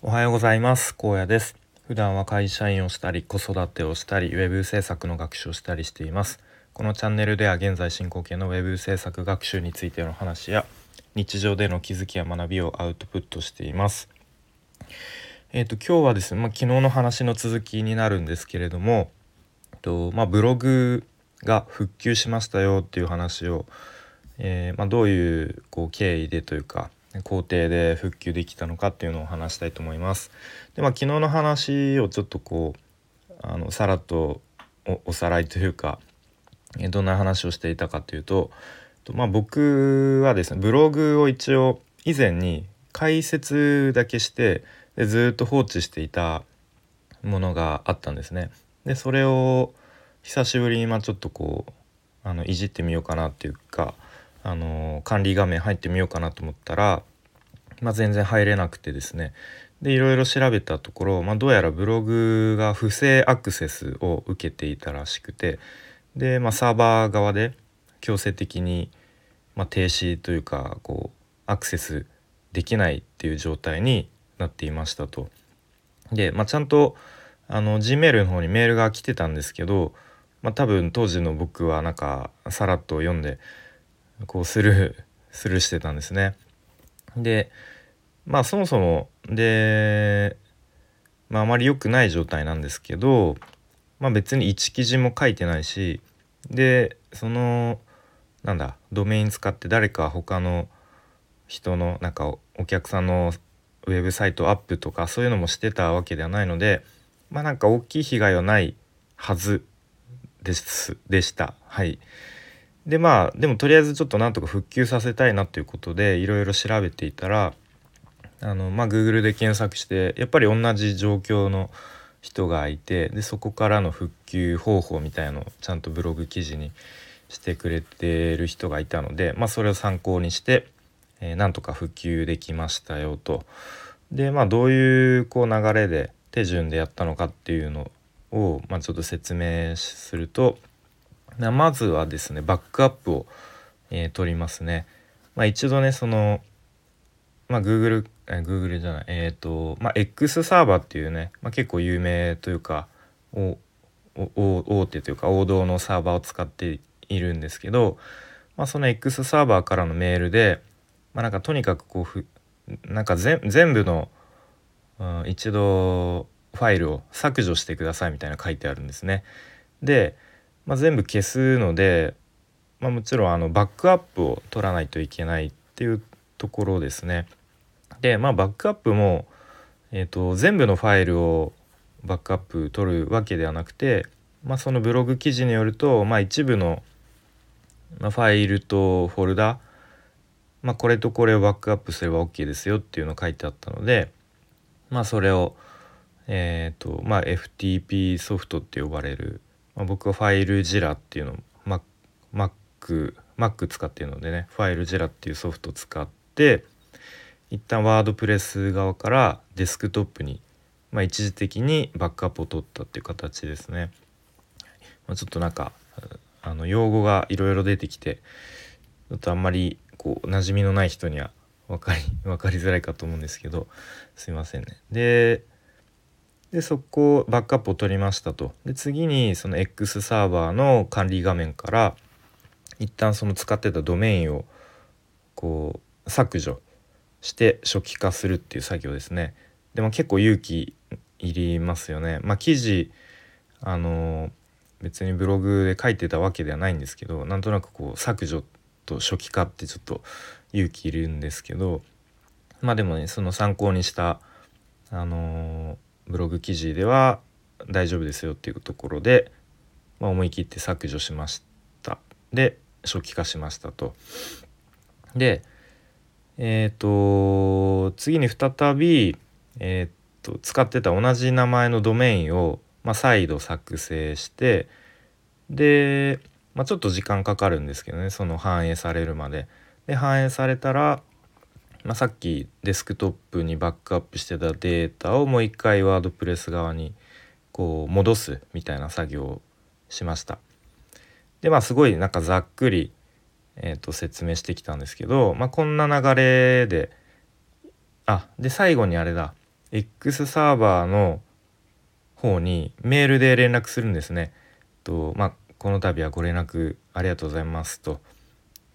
おはようございます。高野です。普段は会社員をしたり子育てをしたりウェブ制作の学習をしたりしています。このチャンネルでは現在進行形のウェブ制作学習についての話や日常での気づきや学びをアウトプットしています。えっ、ー、と今日はですね、まあ、昨日の話の続きになるんですけれどもとまあ、ブログが復旧しましたよっていう話を、えー、まあ、どういうこう経緯でというか工程で復旧できたのかっていうのを話したいと思います。でまあ昨日の話をちょっとこうあのさらっとおさらいというかどんな話をしていたかというとまあ、僕はですねブログを一応以前に解説だけしてでずっと放置していたものがあったんですね。でそれを久しぶりにまあちょっとこうあのいじってみようかなっていうかあの管理画面入ってみようかなと思ったら、まあ、全然入れなくてですねでいろいろ調べたところ、まあ、どうやらブログが不正アクセスを受けていたらしくてで、まあ、サーバー側で強制的に、まあ、停止というかこうアクセスできないっていう状態になっていましたと。で、まあ、ちゃんとあの Gmail の方にメールが来てたんですけど、まあ、多分当時の僕はなんかさらっと読んでこうスルースルーしてたんですね。でまあそもそもで、まあ、あまり良くない状態なんですけど、まあ、別に一記事も書いてないしでそのなんだドメイン使って誰か他の人のなんかお客さんのウェブサイトアップとかそういうのもしてたわけではないのでまあなんか大きい被害はないはずですでしたはい。でまあでもとりあえずちょっとなんとか復旧させたいなということでいろいろ調べていたらあのまあ Google で検索してやっぱり同じ状況の人がいてでそこからの復旧方法みたいのをちゃんとブログ記事にしてくれてる人がいたので、まあ、それを参考にして、えー、なんとか復旧できましたよと。でまあどういうこう流れで手順でやったのかっていうのを、まあ、ちょっと説明するとまずはですねバックアップを、えー、取りますね。まあ、一度ねその、まあ、Google, え Google じゃないえっ、ー、と、まあ、X サーバーっていうね、まあ、結構有名というか大手というか王道のサーバーを使っているんですけど、まあ、その X サーバーからのメールで、まあ、なんかとにかくこうふなんか全部の、うん、一度ファイルを削除してくださいみたいな書いてあるんですね。で、まあ、全部消すので、まあ、もちろんあのバックアップを取らないといけないっていうところですね。でまあバックアップも、えーと、全部のファイルをバックアップ取るわけではなくて、まあ、そのブログ記事によると、まあ、一部の、ファイルとフォルダ、まあ、これとこれをバックアップすれば OK ですよっていうの書いてあったので、まあ、それを、えーとまあ、FTP ソフトって呼ばれるまあ、僕はファイルジラっていうのを Mac, Mac 使ってるのでねファイルジラっていうソフトを使って一旦ワードプレス側からデスクトップに、まあ、一時的にバックアップを取ったっていう形ですね。まあ、ちょっとなんかあの用語がいろいろ出てきてちょっとあんまりこう馴染みのない人には分かり分かりづらいかと思うんですけどすいませんね。ででそこバックアップを取りましたと。で次にその X サーバーの管理画面から一旦その使ってたドメインをこう削除して初期化するっていう作業ですね。でも結構勇気いりますよね。まあ記事あの別にブログで書いてたわけではないんですけどなんとなくこう削除と初期化ってちょっと勇気いるんですけどまあでもねその参考にしたあのーブログ記事では大丈夫ですよっていうところで、まあ、思い切って削除しましたで初期化しましたと。でえっ、ー、と次に再び、えーと、と使ってた同じ名前のドメインを、まあ、再度作成してで、まあ、ちょっと時間かかるんですけどねその反映されるまで。で反映されたらまあ、さっきデスクトップにバックアップしてたデータをもう一回ワードプレス側にこう戻すみたいな作業をしました。でまあすごいなんかざっくり、えー、と説明してきたんですけど、まあ、こんな流れであで最後にあれだ X サーバーの方にメールで連絡するんですね。とまあこの度はご連絡ありがとうございますと。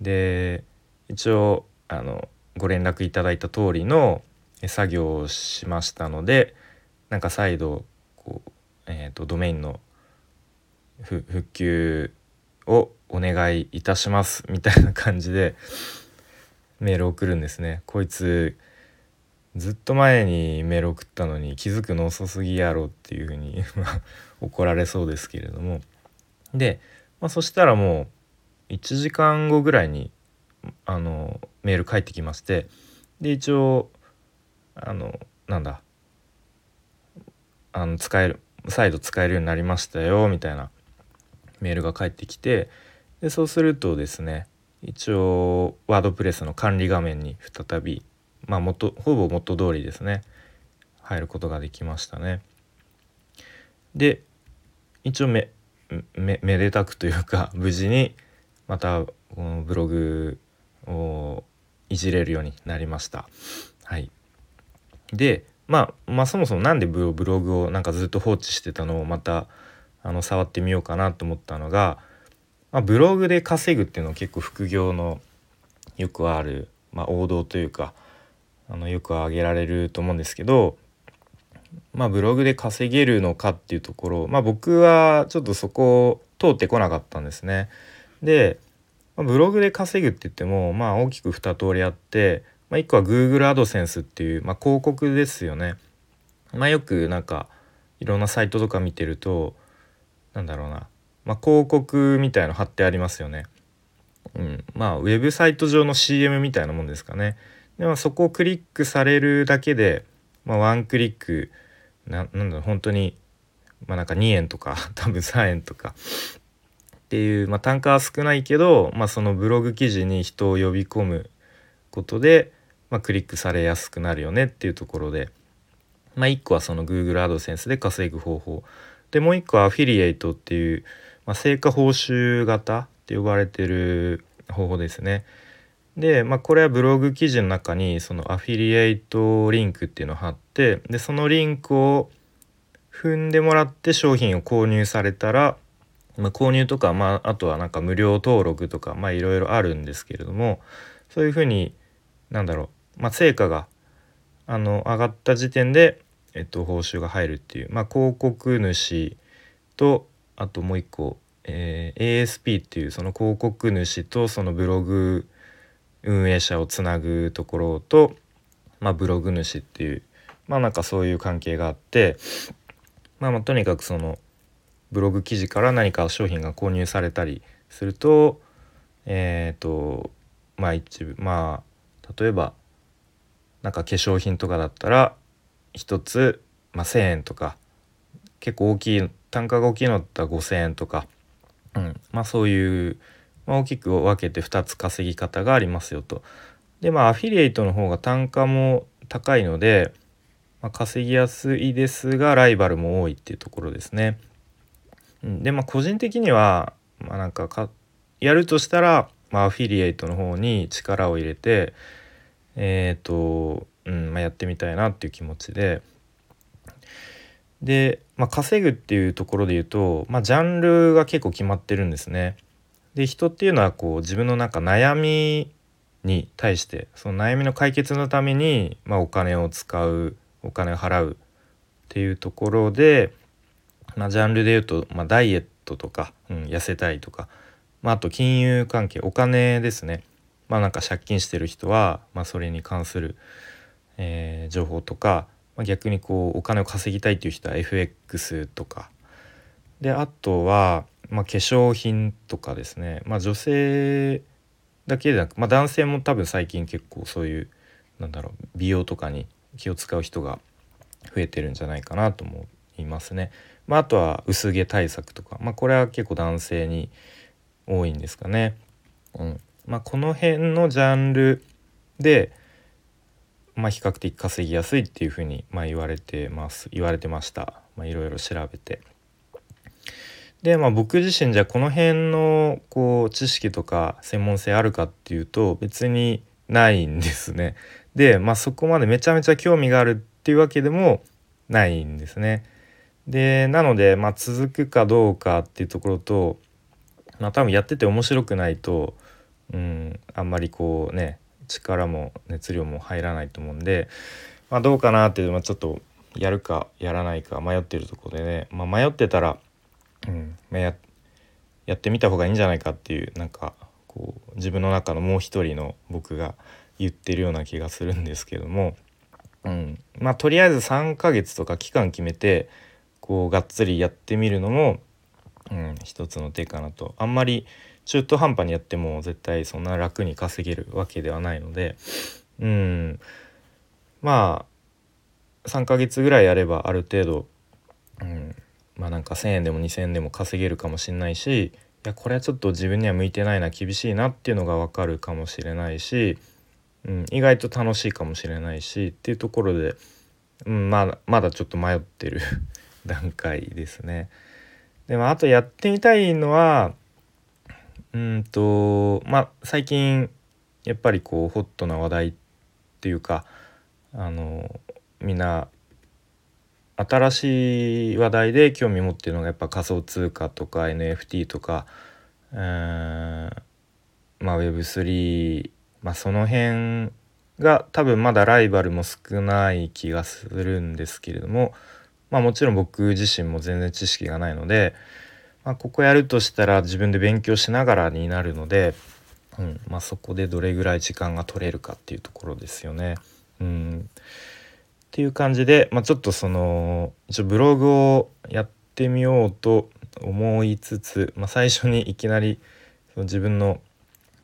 で一応あのご連絡いただいた通りの作業をしましたのでなんか再度こう、えーと、ドメインの復旧をお願いいたしますみたいな感じでメール送るんですね。こいつずっと前にメール送ったのに気づくの遅すぎやろっていうふうに 怒られそうですけれどもで、まあ、そしたらもう1時間後ぐらいにあのメール返ってきましてで一応あのなんだあの使える再度使えるようになりましたよみたいなメールが返ってきてでそうするとですね一応ワードプレスの管理画面に再びまあ元ほぼ元通りですね入ることができましたね。で一応めめめでたくというか無事にまたこのブログいじれるようになりました。はい、で、まあ、まあそもそも何でブログをなんかずっと放置してたのをまたあの触ってみようかなと思ったのが、まあ、ブログで稼ぐっていうのは結構副業のよくある、まあ、王道というかあのよく挙げられると思うんですけど、まあ、ブログで稼げるのかっていうところ、まあ、僕はちょっとそこを通ってこなかったんですね。で、まあ、ブログで稼ぐって言っても、まあ、大きく2通りあって、まあ、1個は Google AdSense っていう、まあ、広告ですよね。まあ、よくなんかいろんなサイトとか見てるとなんだろうな、まあ、広告みたいの貼ってありますよね。うん、まあウェブサイト上の CM みたいなもんですかね。でもそこをクリックされるだけで、まあ、ワンクリックななんだろう本当にまあなんか2円とか多分3円とかっていう、まあ、単価は少ないけど、まあ、そのブログ記事に人を呼び込むことで、まあ、クリックされやすくなるよねっていうところで、まあ、1個はその Google AdSense で稼ぐ方法でもう1個はアフィリエイトっていう、まあ、成果報酬型って呼ばれてる方法ですね。で、まあ、これはブログ記事の中にそのアフィリエイトリンクっていうのを貼ってでそのリンクを踏んでもらって商品を購入されたら、まあ、購入とか、まあ、あとはなんか無料登録とかまあいろいろあるんですけれどもそういうふうになんだろう、まあ、成果があの上がった時点で、えっと、報酬が入るっていう、まあ、広告主とあともう一個、えー、ASP っていうその広告主とそのブログ運営者をつなぐところと、まあ、ブログ主っていうまあなんかそういう関係があって、まあ、まあとにかくそのブログ記事から何か商品が購入されたりするとえっ、ー、とまあ一部まあ例えばなんか化粧品とかだったら1つ、まあ、1,000円とか結構大きい単価が大きいのだったら5,000円とか、うん、まあそういうまあ、大きく分けて2つ稼ぎ方がありますよと。でまあアフィリエイトの方が単価も高いので、まあ、稼ぎやすいですがライバルも多いっていうところですね。でまあ個人的には、まあ、なんかかやるとしたら、まあ、アフィリエイトの方に力を入れてえっ、ー、と、うんまあ、やってみたいなっていう気持ちで。で、まあ、稼ぐっていうところで言うと、まあ、ジャンルが結構決まってるんですね。で人っていうのはこう自分のなんか悩みに対してその悩みの解決のために、まあ、お金を使うお金を払うっていうところで、まあ、ジャンルで言うと、まあ、ダイエットとか、うん、痩せたいとか、まあ、あと金融関係お金ですね。まあなんか借金してる人は、まあ、それに関する、えー、情報とか、まあ、逆にこうお金を稼ぎたいっていう人は FX とかであとはまあ、化粧品とかですね、まあ、女性だけでなく、まあ、男性も多分最近結構そういうなんだろう美容とかに気を使う人が増えてるんじゃないかなと思いますね。まあ、あとは薄毛対策とか、まあ、これは結構男性に多いんですかね。うんまあ、この辺のジャンルで、まあ、比較的稼ぎやすいっていうふうに、まあ、言われてます言われてました、まあ、いろいろ調べて。でまあ僕自身じゃこの辺のこう知識とか専門性あるかっていうと別にないんですね。でまあそこまでめちゃめちゃ興味があるっっていうわけでもないんですね。でなので、まあ、続くかどうかっていうところと、まあ、多分やってて面白くないと、うん、あんまりこうね力も熱量も入らないと思うんで、まあ、どうかなっていうのはちょっとやるかやらないか迷ってるとこでね、まあ、迷ってたら、うんまあ、ややってみた方がいいんじゃないかっていうなんかこう自分の中のもう一人の僕が言ってるような気がするんですけども、うん、まあとりあえず3ヶ月とか期間決めてこうがっつりやってみるのも、うん、一つの手かなと。あんまり中途半端にやっても絶対そんな楽に稼げるわけではないので、うん、まあ3ヶ月ぐらいやればある程度、うん、まあなんか1,000円でも2,000円でも稼げるかもしんないしいやこれはちょっと自分には向いてないな厳しいなっていうのが分かるかもしれないし、うん、意外と楽しいかもしれないしっていうところで、うん、ままだちょっと迷ってる段階ですね。でもあとやってみたいのはうんとまあ最近やっぱりこうホットな話題っていうかあのみんな新しい話題で興味持ってるのがやっぱ仮想通貨とか NFT とか、えー、まあ Web3 まあその辺が多分まだライバルも少ない気がするんですけれどもまあもちろん僕自身も全然知識がないので、まあ、ここやるとしたら自分で勉強しながらになるので、うんまあ、そこでどれぐらい時間が取れるかっていうところですよね。うんっていう感じで、まあ、ちょっとその一応ブログをやってみようと思いつつ、まあ、最初にいきなりその自分の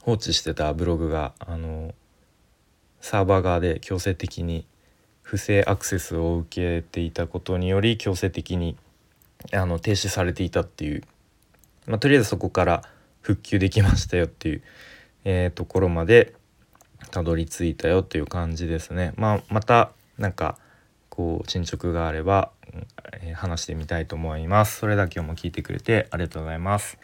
放置してたブログがあのサーバー側で強制的に不正アクセスを受けていたことにより強制的にあの停止されていたっていう、まあ、とりあえずそこから復旧できましたよっていう、えー、ところまでたどり着いたよっていう感じですね。まあ、またなんかこう進捗があれば、えー、話してみたいと思います。それだけ今日も聞いてくれてありがとうございます。